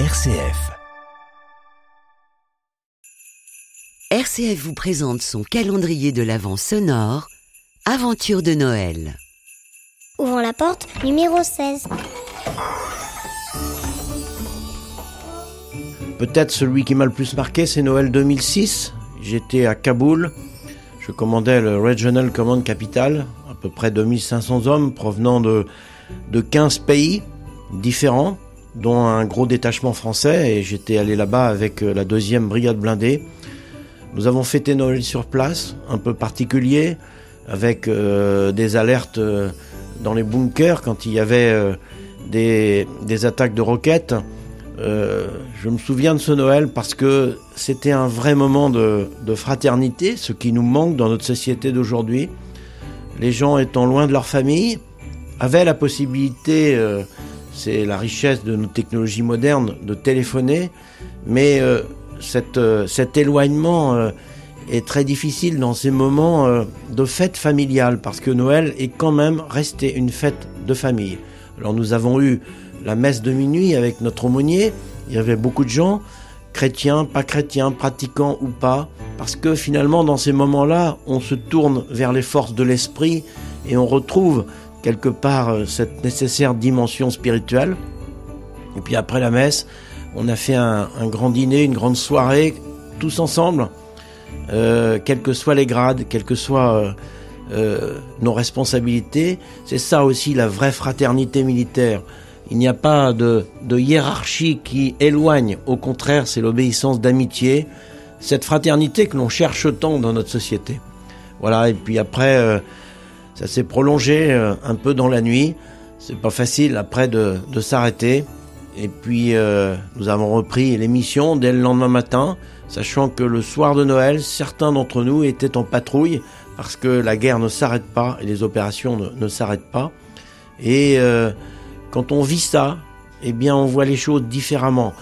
RCF. RCF vous présente son calendrier de l'Avent sonore, Aventure de Noël. Ouvrons la porte numéro 16. Peut-être celui qui m'a le plus marqué, c'est Noël 2006. J'étais à Kaboul. Je commandais le Regional Command Capital, à peu près 2500 hommes provenant de, de 15 pays différents, dont un gros détachement français. Et j'étais allé là-bas avec euh, la deuxième brigade blindée. Nous avons fêté Noël sur place, un peu particulier, avec euh, des alertes euh, dans les bunkers quand il y avait des, attaques de roquettes. Je me souviens de ce Noël parce que c'était un vrai moment de, fraternité, ce qui nous manque dans notre société d'aujourd'hui. Les gens étant loin de leur famille avaient la possibilité, c'est la richesse de nos technologies modernes, de téléphoner, mais euh, euh, cet éloignement euh, est très difficile dans ces moments de fête familiale parce que Noël est quand même resté une fête de famille. Alors nous avons eu la messe de minuit avec notre aumônier. Il y avait beaucoup de gens, chrétiens, pas chrétiens, pratiquants ou pas, parce que finalement, dans ces moments-là, on se tourne vers les forces de l'esprit et on retrouve quelque part euh, cette nécessaire dimension spirituelle. Et puis après la messe, on a fait un, grand dîner, une grande soirée, tous ensemble, euh, quels que soient les grades, quelles que soient euh, nos responsabilités. C'est ça aussi la vraie fraternité militaire. Il n'y a pas de, hiérarchie qui éloigne, au contraire, c'est l'obéissance d'amitié, cette fraternité que l'on cherche tant dans notre société. Voilà, et puis après, ça s'est prolongé euh, un peu dans la nuit. C'est pas facile après de, s'arrêter. Et puis, euh, nous avons repris l'émission dès le lendemain matin, sachant que le soir de Noël, certains d'entre nous étaient en patrouille parce que la guerre ne s'arrête pas et les opérations ne, ne s'arrêtent pas. Et euh, quand on vit ça, eh bien, on voit les choses différemment.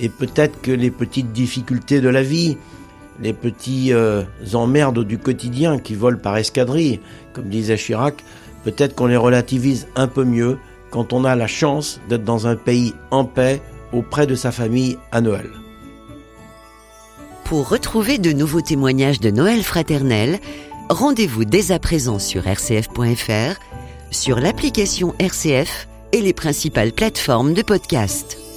Et peut-être que les petites difficultés de la vie, les petits euh, emmerdes du quotidien qui volent par escadrille, comme disait Chirac, peut-être qu'on les relativise un peu mieux quand on a la chance d'être dans un pays en paix auprès de sa famille à Noël. Pour retrouver de nouveaux témoignages de Noël fraternel, rendez-vous dès à présent sur rcf.fr, sur l'application RCF et les principales plateformes de podcast.